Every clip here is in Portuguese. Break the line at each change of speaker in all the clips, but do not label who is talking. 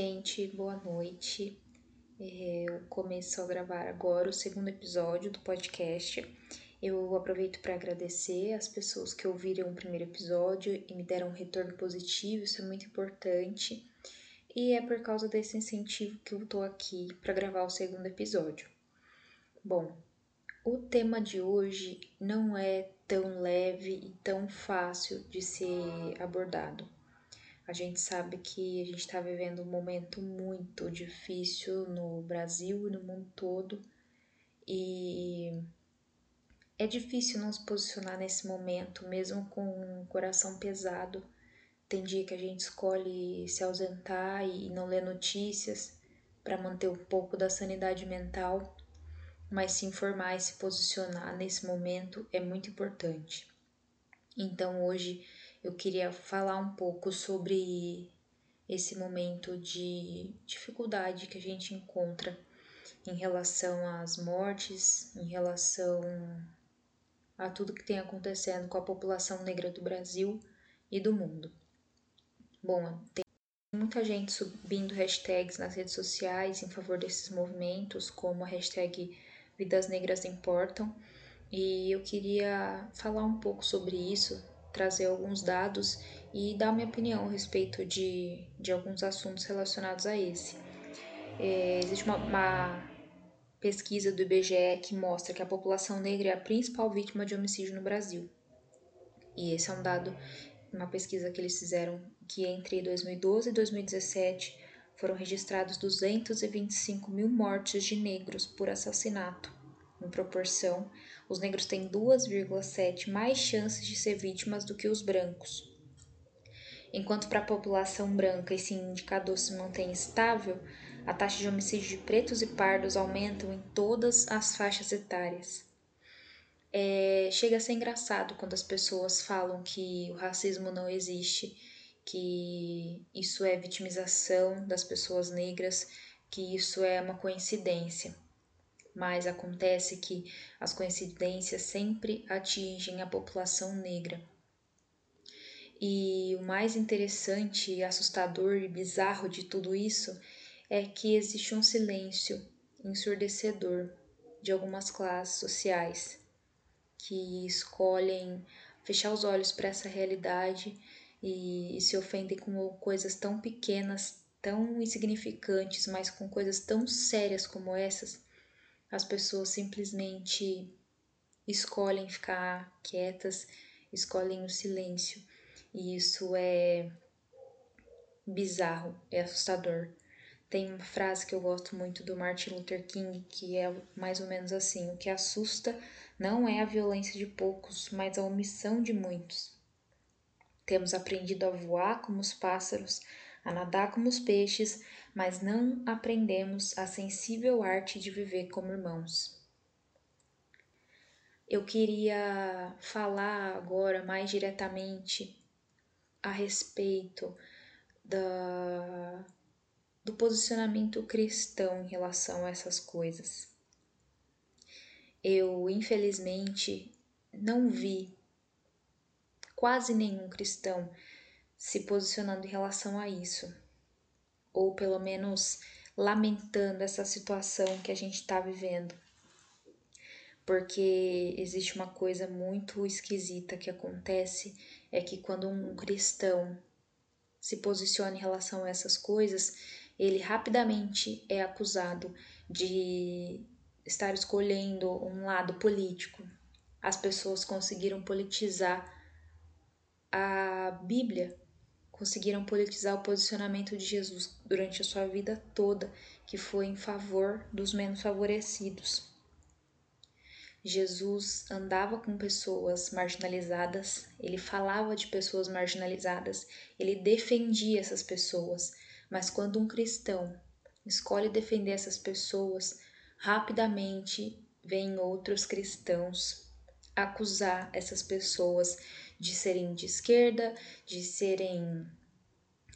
Gente, boa noite. É, eu começo a gravar agora o segundo episódio do podcast. Eu aproveito para agradecer as pessoas que ouviram o primeiro episódio e me deram um retorno positivo, isso é muito importante. E é por causa desse incentivo que eu tô aqui para gravar o segundo episódio. Bom, o tema de hoje não é tão leve e tão fácil de ser abordado. A gente sabe que a gente está vivendo um momento muito difícil no Brasil e no mundo todo, e é difícil não se posicionar nesse momento, mesmo com o coração pesado. Tem dia que a gente escolhe se ausentar e não ler notícias para manter um pouco da sanidade mental, mas se informar e se posicionar nesse momento é muito importante. Então hoje eu queria falar um pouco sobre esse momento de dificuldade que a gente encontra em relação às mortes, em relação a tudo que tem acontecendo com a população negra do Brasil e do mundo. Bom, tem muita gente subindo hashtags nas redes sociais em favor desses movimentos, como a hashtag Vidas Negras Importam, e eu queria falar um pouco sobre isso, trazer alguns dados e dar minha opinião a respeito de, de alguns assuntos relacionados a esse. É, existe uma, uma pesquisa do IBGE que mostra que a população negra é a principal vítima de homicídio no Brasil. E esse é um dado, uma pesquisa que eles fizeram, que entre 2012 e 2017 foram registrados 225 mil mortes de negros por assassinato. Em proporção, os negros têm 2,7 mais chances de ser vítimas do que os brancos. Enquanto para a população branca esse indicador se mantém estável, a taxa de homicídio de pretos e pardos aumentam em todas as faixas etárias. É, chega a ser engraçado quando as pessoas falam que o racismo não existe, que isso é vitimização das pessoas negras, que isso é uma coincidência mas acontece que as coincidências sempre atingem a população negra. E o mais interessante, assustador e bizarro de tudo isso é que existe um silêncio ensurdecedor de algumas classes sociais que escolhem fechar os olhos para essa realidade e se ofendem com coisas tão pequenas, tão insignificantes, mas com coisas tão sérias como essas as pessoas simplesmente escolhem ficar quietas, escolhem o silêncio. E isso é bizarro, é assustador. Tem uma frase que eu gosto muito do Martin Luther King que é mais ou menos assim: o que assusta não é a violência de poucos, mas a omissão de muitos. Temos aprendido a voar como os pássaros, a nadar como os peixes, mas não aprendemos a sensível arte de viver como irmãos. Eu queria falar agora mais diretamente a respeito da, do posicionamento cristão em relação a essas coisas. Eu, infelizmente, não vi quase nenhum cristão se posicionando em relação a isso, ou pelo menos lamentando essa situação que a gente está vivendo. Porque existe uma coisa muito esquisita que acontece: é que quando um cristão se posiciona em relação a essas coisas, ele rapidamente é acusado de estar escolhendo um lado político. As pessoas conseguiram politizar a Bíblia conseguiram politizar o posicionamento de Jesus durante a sua vida toda, que foi em favor dos menos favorecidos. Jesus andava com pessoas marginalizadas, ele falava de pessoas marginalizadas, ele defendia essas pessoas, mas quando um cristão escolhe defender essas pessoas, rapidamente vêm outros cristãos acusar essas pessoas de serem de esquerda, de serem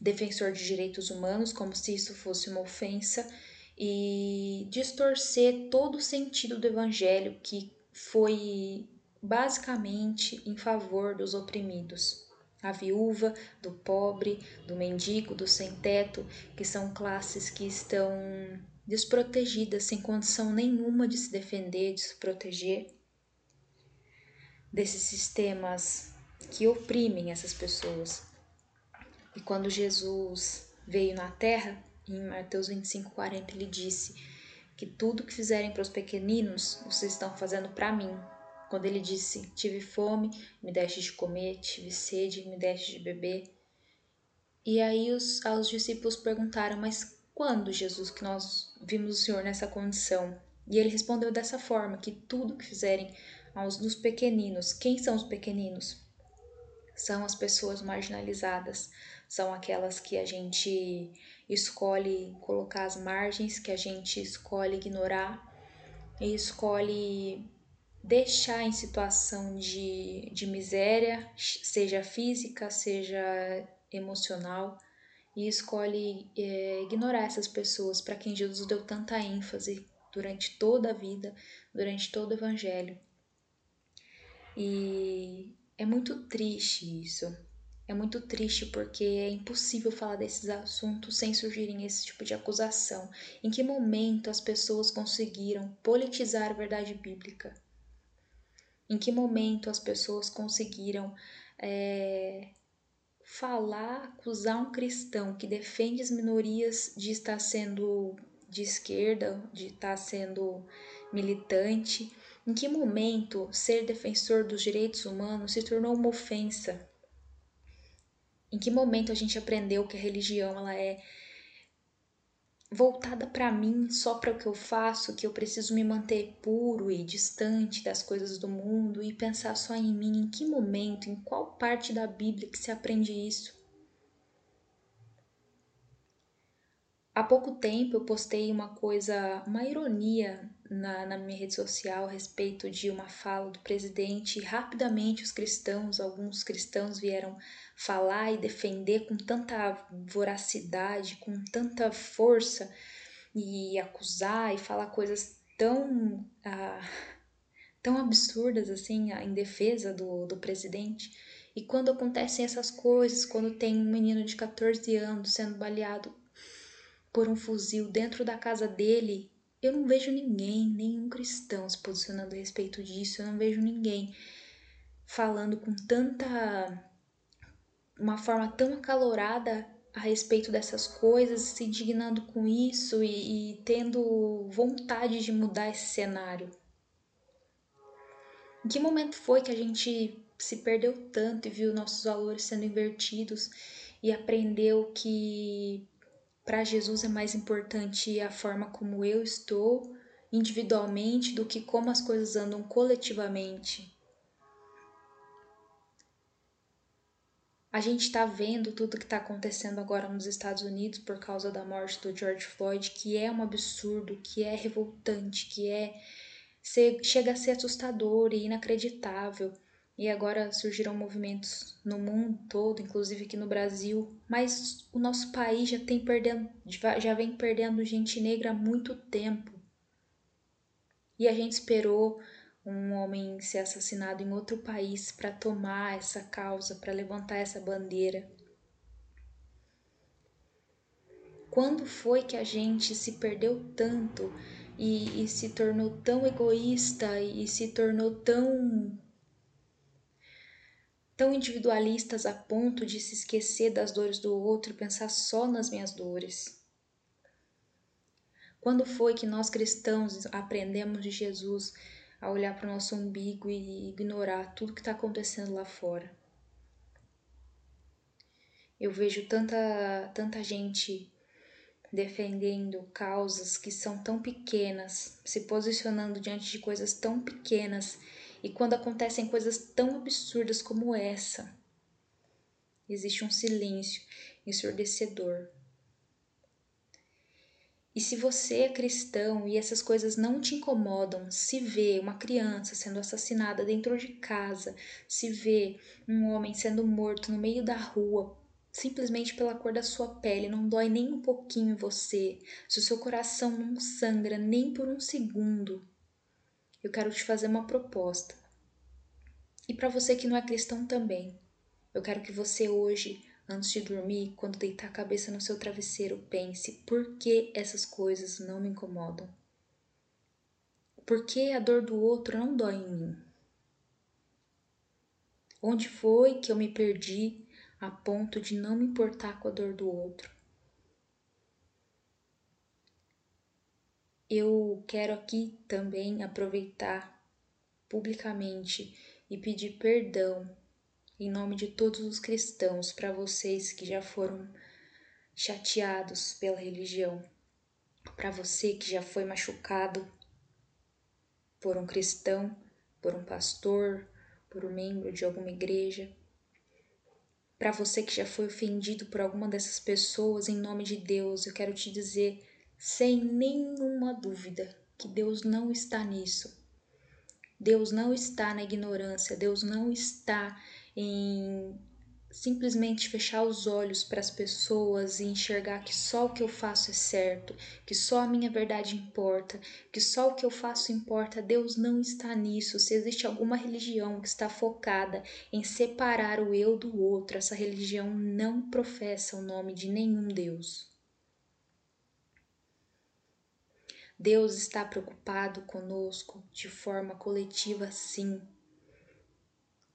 defensor de direitos humanos, como se isso fosse uma ofensa, e distorcer todo o sentido do evangelho que foi basicamente em favor dos oprimidos. a viúva, do pobre, do mendigo, do sem-teto, que são classes que estão desprotegidas, sem condição nenhuma de se defender, de se proteger desses sistemas que oprimem essas pessoas. E quando Jesus veio na terra, em Mateus 25, 40, ele disse que tudo que fizerem para os pequeninos, vocês estão fazendo para mim. Quando ele disse: Tive fome, me deste de comer, tive sede, me deste de beber. E aí os, os discípulos perguntaram: Mas quando, Jesus, que nós vimos o Senhor nessa condição? E ele respondeu dessa forma: que tudo que fizerem aos dos pequeninos, quem são os pequeninos? São as pessoas marginalizadas, são aquelas que a gente escolhe colocar às margens, que a gente escolhe ignorar e escolhe deixar em situação de, de miséria, seja física, seja emocional, e escolhe é, ignorar essas pessoas para quem Jesus deu tanta ênfase durante toda a vida, durante todo o Evangelho. E é muito triste isso. É muito triste porque é impossível falar desses assuntos sem surgirem esse tipo de acusação. Em que momento as pessoas conseguiram politizar a verdade bíblica? Em que momento as pessoas conseguiram é, falar, acusar um cristão que defende as minorias de estar sendo de esquerda, de estar sendo militante? Em que momento ser defensor dos direitos humanos se tornou uma ofensa? Em que momento a gente aprendeu que a religião ela é voltada para mim, só para o que eu faço, que eu preciso me manter puro e distante das coisas do mundo e pensar só em mim. Em que momento, em qual parte da Bíblia que se aprende isso? Há pouco tempo eu postei uma coisa, uma ironia na, na, minha rede social a respeito de uma fala do presidente e rapidamente os cristãos, alguns cristãos vieram falar e defender com tanta voracidade, com tanta força e acusar e falar coisas tão ah, tão absurdas assim em defesa do, do presidente. E quando acontecem essas coisas, quando tem um menino de 14 anos sendo baleado por um fuzil dentro da casa dele, eu não vejo ninguém, nenhum cristão se posicionando a respeito disso, eu não vejo ninguém falando com tanta. uma forma tão acalorada a respeito dessas coisas, se indignando com isso e, e tendo vontade de mudar esse cenário. Em que momento foi que a gente se perdeu tanto e viu nossos valores sendo invertidos e aprendeu que para Jesus é mais importante a forma como eu estou individualmente do que como as coisas andam coletivamente. A gente está vendo tudo que está acontecendo agora nos Estados Unidos por causa da morte do George Floyd, que é um absurdo, que é revoltante, que é chega a ser assustador e inacreditável e agora surgiram movimentos no mundo todo, inclusive aqui no Brasil, mas o nosso país já tem perdendo, já vem perdendo gente negra há muito tempo. E a gente esperou um homem ser assassinado em outro país para tomar essa causa, para levantar essa bandeira. Quando foi que a gente se perdeu tanto e, e se tornou tão egoísta e se tornou tão tão individualistas a ponto de se esquecer das dores do outro e pensar só nas minhas dores? Quando foi que nós cristãos aprendemos de Jesus a olhar para o nosso umbigo e ignorar tudo que está acontecendo lá fora? Eu vejo tanta, tanta gente defendendo causas que são tão pequenas, se posicionando diante de coisas tão pequenas e quando acontecem coisas tão absurdas como essa, existe um silêncio ensurdecedor. E se você é cristão e essas coisas não te incomodam, se vê uma criança sendo assassinada dentro de casa, se vê um homem sendo morto no meio da rua, simplesmente pela cor da sua pele, não dói nem um pouquinho em você, se o seu coração não sangra nem por um segundo, eu quero te fazer uma proposta. E para você que não é cristão também. Eu quero que você hoje, antes de dormir, quando deitar a cabeça no seu travesseiro, pense: por que essas coisas não me incomodam? Por que a dor do outro não dói em mim? Onde foi que eu me perdi a ponto de não me importar com a dor do outro? Eu quero aqui também aproveitar publicamente e pedir perdão em nome de todos os cristãos para vocês que já foram chateados pela religião, para você que já foi machucado por um cristão, por um pastor, por um membro de alguma igreja, para você que já foi ofendido por alguma dessas pessoas, em nome de Deus, eu quero te dizer sem nenhuma dúvida que Deus não está nisso. Deus não está na ignorância, Deus não está em simplesmente fechar os olhos para as pessoas e enxergar que só o que eu faço é certo, que só a minha verdade importa, que só o que eu faço importa. Deus não está nisso. Se existe alguma religião que está focada em separar o eu do outro, essa religião não professa o nome de nenhum Deus. Deus está preocupado conosco de forma coletiva, sim.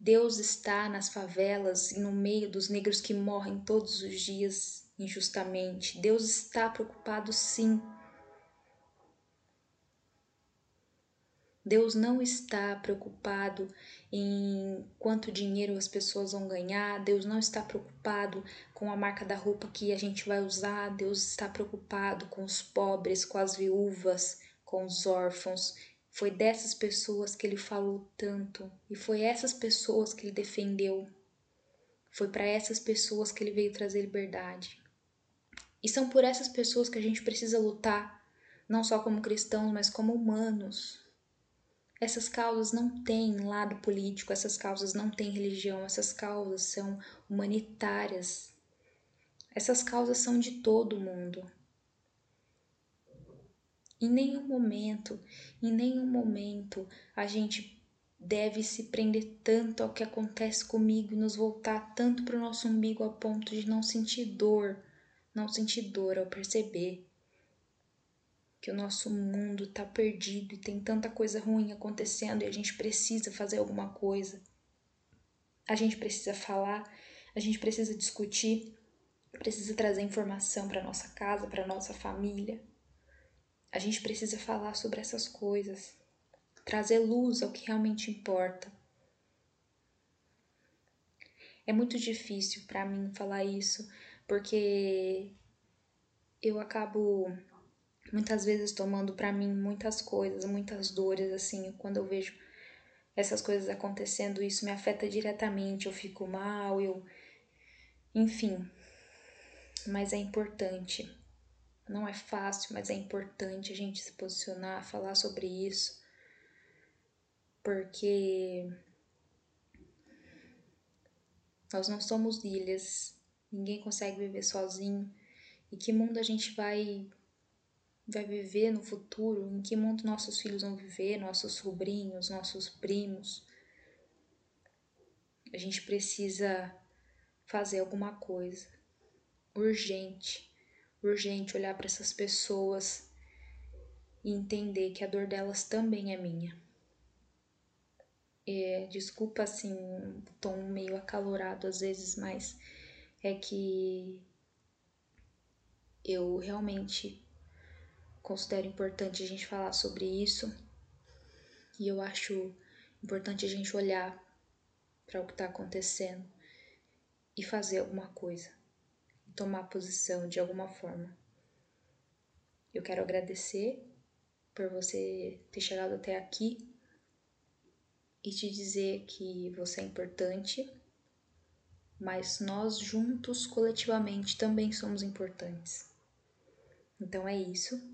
Deus está nas favelas e no meio dos negros que morrem todos os dias injustamente. Deus está preocupado, sim. Deus não está preocupado em quanto dinheiro as pessoas vão ganhar, Deus não está preocupado com a marca da roupa que a gente vai usar, Deus está preocupado com os pobres, com as viúvas, com os órfãos. Foi dessas pessoas que ele falou tanto e foi essas pessoas que ele defendeu. Foi para essas pessoas que ele veio trazer liberdade. E são por essas pessoas que a gente precisa lutar, não só como cristãos, mas como humanos, essas causas não têm lado político, essas causas não têm religião, essas causas são humanitárias. Essas causas são de todo mundo. Em nenhum momento, em nenhum momento a gente deve se prender tanto ao que acontece comigo e nos voltar tanto para o nosso umbigo a ponto de não sentir dor, não sentir dor ao perceber que o nosso mundo está perdido e tem tanta coisa ruim acontecendo e a gente precisa fazer alguma coisa. A gente precisa falar, a gente precisa discutir, precisa trazer informação para nossa casa, para nossa família. A gente precisa falar sobre essas coisas, trazer luz ao que realmente importa. É muito difícil para mim falar isso, porque eu acabo muitas vezes tomando para mim muitas coisas, muitas dores assim, quando eu vejo essas coisas acontecendo, isso me afeta diretamente, eu fico mal, eu enfim. Mas é importante. Não é fácil, mas é importante a gente se posicionar, falar sobre isso. Porque nós não somos ilhas, ninguém consegue viver sozinho. E que mundo a gente vai vai viver no futuro, em que mundo nossos filhos vão viver, nossos sobrinhos, nossos primos. A gente precisa fazer alguma coisa urgente, urgente olhar para essas pessoas e entender que a dor delas também é minha. É, desculpa assim, tom meio acalorado às vezes, mas é que eu realmente considero importante a gente falar sobre isso. E eu acho importante a gente olhar para o que está acontecendo e fazer alguma coisa, tomar posição de alguma forma. Eu quero agradecer por você ter chegado até aqui e te dizer que você é importante, mas nós juntos, coletivamente, também somos importantes. Então é isso.